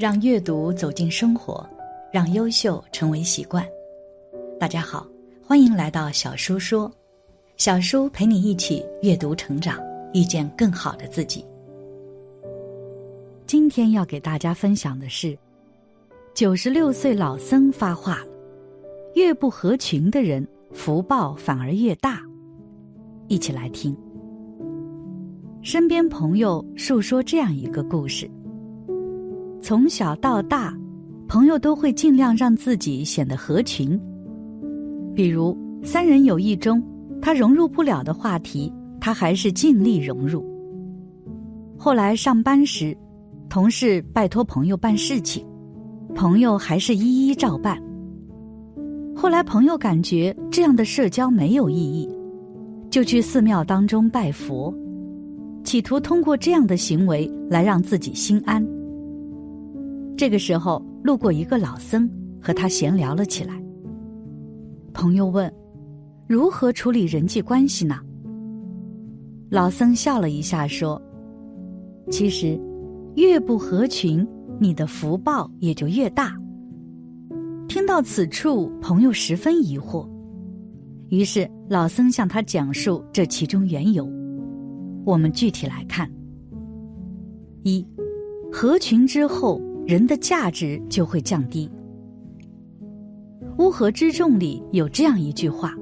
让阅读走进生活，让优秀成为习惯。大家好，欢迎来到小叔说，小叔陪你一起阅读成长，遇见更好的自己。今天要给大家分享的是，九十六岁老僧发话了：越不合群的人，福报反而越大。一起来听。身边朋友述说这样一个故事。从小到大，朋友都会尽量让自己显得合群。比如三人友谊中，他融入不了的话题，他还是尽力融入。后来上班时，同事拜托朋友办事情，朋友还是一一照办。后来朋友感觉这样的社交没有意义，就去寺庙当中拜佛，企图通过这样的行为来让自己心安。这个时候，路过一个老僧，和他闲聊了起来。朋友问：“如何处理人际关系呢？”老僧笑了一下说：“其实，越不合群，你的福报也就越大。”听到此处，朋友十分疑惑，于是老僧向他讲述这其中缘由。我们具体来看：一，合群之后。人的价值就会降低。乌合之众里有这样一句话：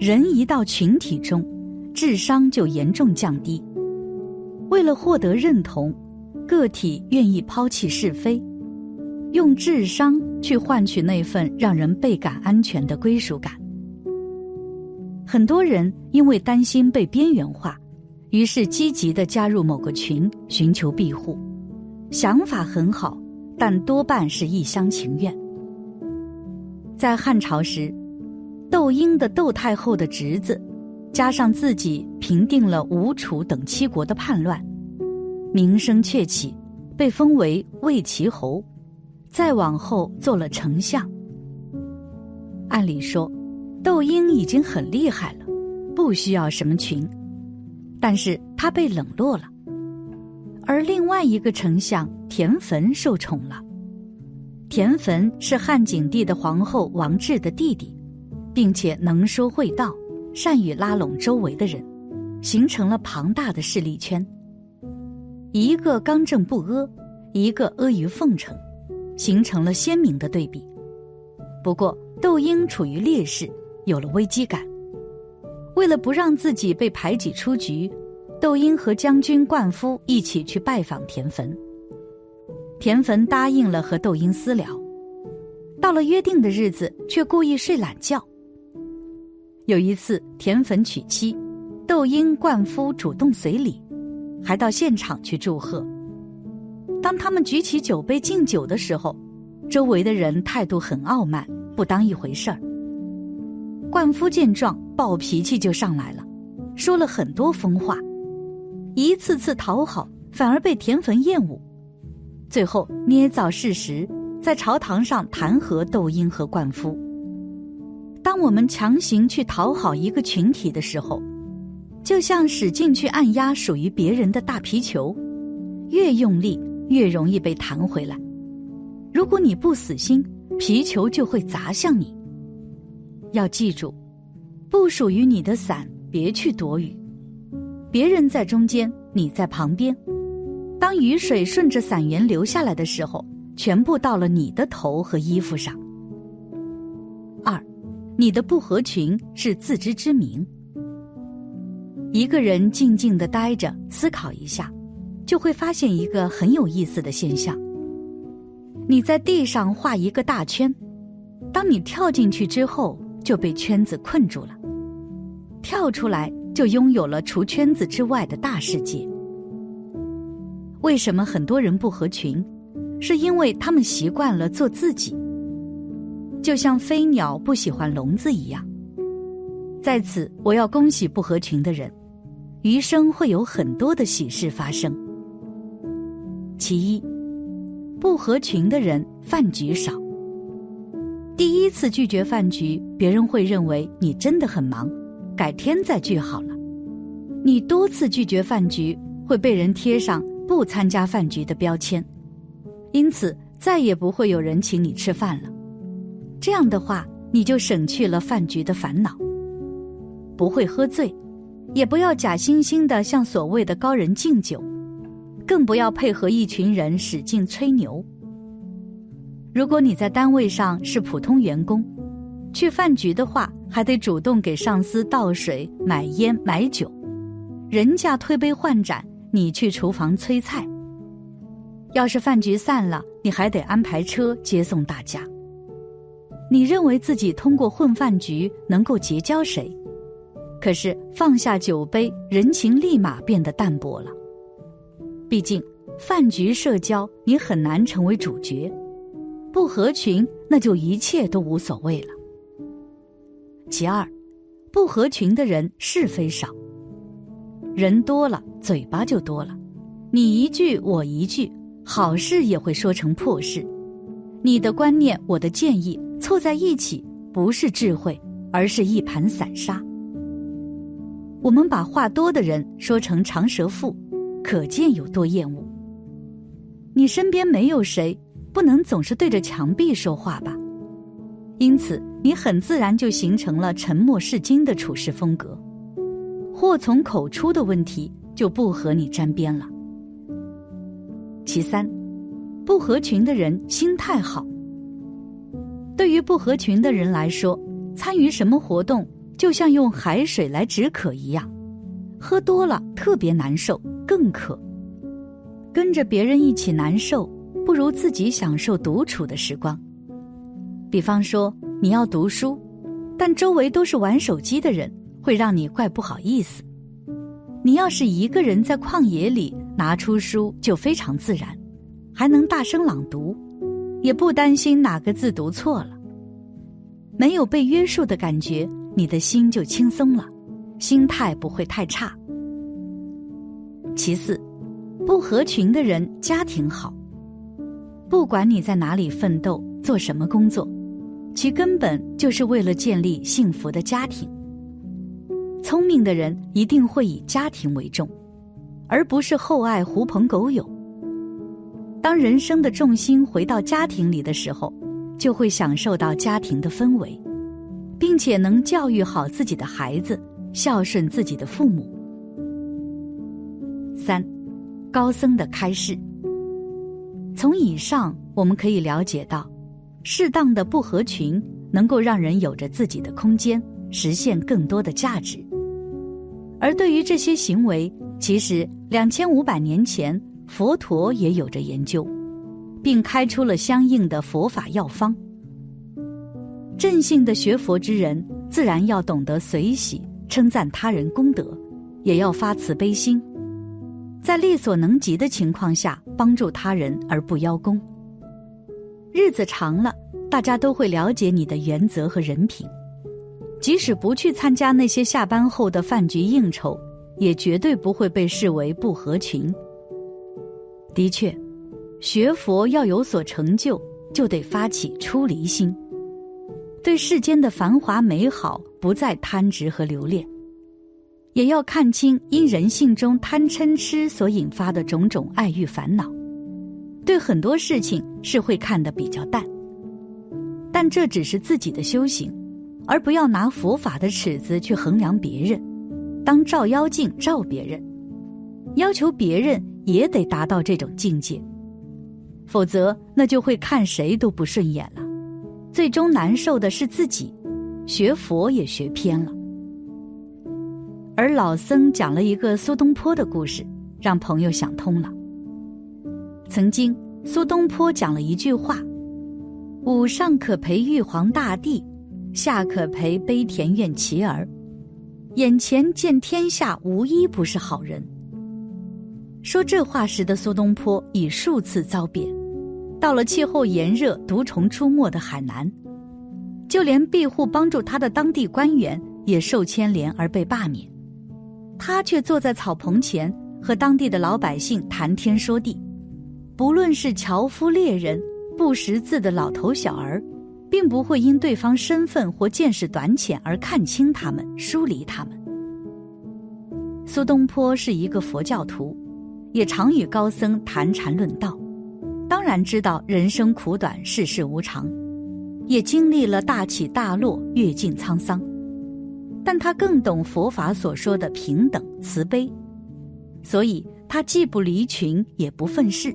人一到群体中，智商就严重降低。为了获得认同，个体愿意抛弃是非，用智商去换取那份让人倍感安全的归属感。很多人因为担心被边缘化，于是积极的加入某个群，寻求庇护。想法很好，但多半是一厢情愿。在汉朝时，窦婴的窦太后的侄子，加上自己平定了吴楚等七国的叛乱，名声鹊起，被封为魏齐侯，再往后做了丞相。按理说，窦婴已经很厉害了，不需要什么群，但是他被冷落了。而另外一个丞相田汾受宠了。田汾是汉景帝的皇后王治的弟弟，并且能说会道，善于拉拢周围的人，形成了庞大的势力圈。一个刚正不阿，一个阿谀奉承，形成了鲜明的对比。不过窦婴处于劣势，有了危机感。为了不让自己被排挤出局。窦婴和将军灌夫一起去拜访田汾，田汾答应了和窦婴私聊，到了约定的日子，却故意睡懒觉。有一次，田汾娶妻，窦婴、灌夫主动随礼，还到现场去祝贺。当他们举起酒杯敬酒的时候，周围的人态度很傲慢，不当一回事儿。灌夫见状，暴脾气就上来了，说了很多疯话。一次次讨好，反而被田汾厌恶，最后捏造事实，在朝堂上弹劾窦婴和灌夫。当我们强行去讨好一个群体的时候，就像使劲去按压属于别人的大皮球，越用力越容易被弹回来。如果你不死心，皮球就会砸向你。要记住，不属于你的伞，别去躲雨。别人在中间，你在旁边。当雨水顺着伞缘流下来的时候，全部到了你的头和衣服上。二，你的不合群是自知之明。一个人静静的待着，思考一下，就会发现一个很有意思的现象。你在地上画一个大圈，当你跳进去之后，就被圈子困住了。跳出来。就拥有了除圈子之外的大世界。为什么很多人不合群？是因为他们习惯了做自己，就像飞鸟不喜欢笼子一样。在此，我要恭喜不合群的人，余生会有很多的喜事发生。其一，不合群的人饭局少。第一次拒绝饭局，别人会认为你真的很忙。改天再聚好了。你多次拒绝饭局，会被人贴上不参加饭局的标签，因此再也不会有人请你吃饭了。这样的话，你就省去了饭局的烦恼。不会喝醉，也不要假惺惺的向所谓的高人敬酒，更不要配合一群人使劲吹牛。如果你在单位上是普通员工，去饭局的话，还得主动给上司倒水、买烟、买酒，人家推杯换盏，你去厨房催菜。要是饭局散了，你还得安排车接送大家。你认为自己通过混饭局能够结交谁？可是放下酒杯，人情立马变得淡薄了。毕竟饭局社交，你很难成为主角。不合群，那就一切都无所谓了。其二，不合群的人是非少，人多了嘴巴就多了，你一句我一句，好事也会说成破事。你的观念，我的建议凑在一起，不是智慧，而是一盘散沙。我们把话多的人说成长舌妇，可见有多厌恶。你身边没有谁。不能总是对着墙壁说话吧，因此你很自然就形成了沉默是金的处事风格，祸从口出的问题就不和你沾边了。其三，不合群的人心态好。对于不合群的人来说，参与什么活动就像用海水来止渴一样，喝多了特别难受，更渴。跟着别人一起难受。不如自己享受独处的时光。比方说，你要读书，但周围都是玩手机的人，会让你怪不好意思。你要是一个人在旷野里拿出书，就非常自然，还能大声朗读，也不担心哪个字读错了。没有被约束的感觉，你的心就轻松了，心态不会太差。其次，不合群的人家庭好。不管你在哪里奋斗，做什么工作，其根本就是为了建立幸福的家庭。聪明的人一定会以家庭为重，而不是厚爱狐朋狗友。当人生的重心回到家庭里的时候，就会享受到家庭的氛围，并且能教育好自己的孩子，孝顺自己的父母。三，高僧的开示。从以上我们可以了解到，适当的不合群能够让人有着自己的空间，实现更多的价值。而对于这些行为，其实两千五百年前佛陀也有着研究，并开出了相应的佛法药方。正性的学佛之人，自然要懂得随喜称赞他人功德，也要发慈悲心。在力所能及的情况下帮助他人而不邀功。日子长了，大家都会了解你的原则和人品。即使不去参加那些下班后的饭局应酬，也绝对不会被视为不合群。的确，学佛要有所成就，就得发起出离心，对世间的繁华美好不再贪执和留恋。也要看清因人性中贪嗔痴所引发的种种爱欲烦恼，对很多事情是会看得比较淡，但这只是自己的修行，而不要拿佛法的尺子去衡量别人，当照妖镜照别人，要求别人也得达到这种境界，否则那就会看谁都不顺眼了，最终难受的是自己，学佛也学偏了。而老僧讲了一个苏东坡的故事，让朋友想通了。曾经，苏东坡讲了一句话：“吾上可陪玉皇大帝，下可陪悲田院乞儿，眼前见天下无一不是好人。”说这话时的苏东坡已数次遭贬，到了气候炎热、毒虫出没的海南，就连庇护帮助他的当地官员也受牵连而被罢免。他却坐在草棚前，和当地的老百姓谈天说地，不论是樵夫猎人、不识字的老头小儿，并不会因对方身份或见识短浅而看轻他们、疏离他们。苏东坡是一个佛教徒，也常与高僧谈禅论道，当然知道人生苦短，世事无常，也经历了大起大落，阅尽沧桑。但他更懂佛法所说的平等慈悲，所以他既不离群，也不愤世。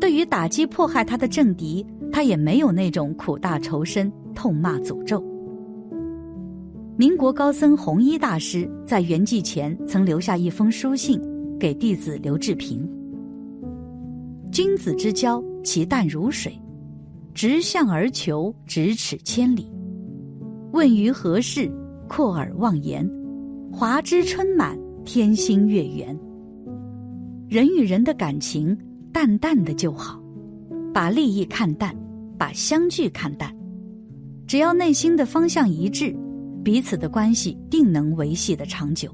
对于打击迫害他的政敌，他也没有那种苦大仇深、痛骂诅咒。民国高僧弘一大师在圆寂前曾留下一封书信给弟子刘志平：“君子之交，其淡如水；直向而求，咫尺千里。问于何事？阔耳忘言。华枝春满，天心月圆。人与人的感情。”淡淡的就好，把利益看淡，把相聚看淡，只要内心的方向一致，彼此的关系定能维系的长久。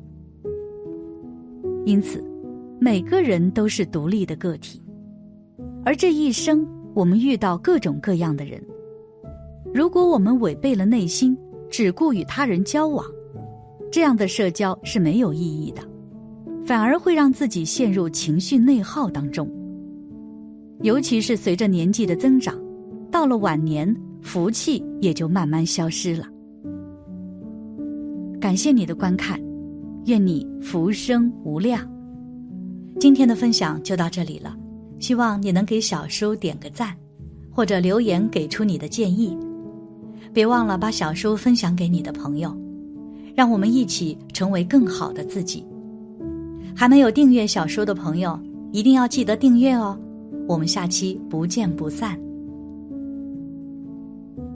因此，每个人都是独立的个体，而这一生我们遇到各种各样的人，如果我们违背了内心，只顾与他人交往，这样的社交是没有意义的，反而会让自己陷入情绪内耗当中。尤其是随着年纪的增长，到了晚年，福气也就慢慢消失了。感谢你的观看，愿你福生无量。今天的分享就到这里了，希望你能给小叔点个赞，或者留言给出你的建议。别忘了把小叔分享给你的朋友，让我们一起成为更好的自己。还没有订阅小叔的朋友，一定要记得订阅哦。我们下期不见不散。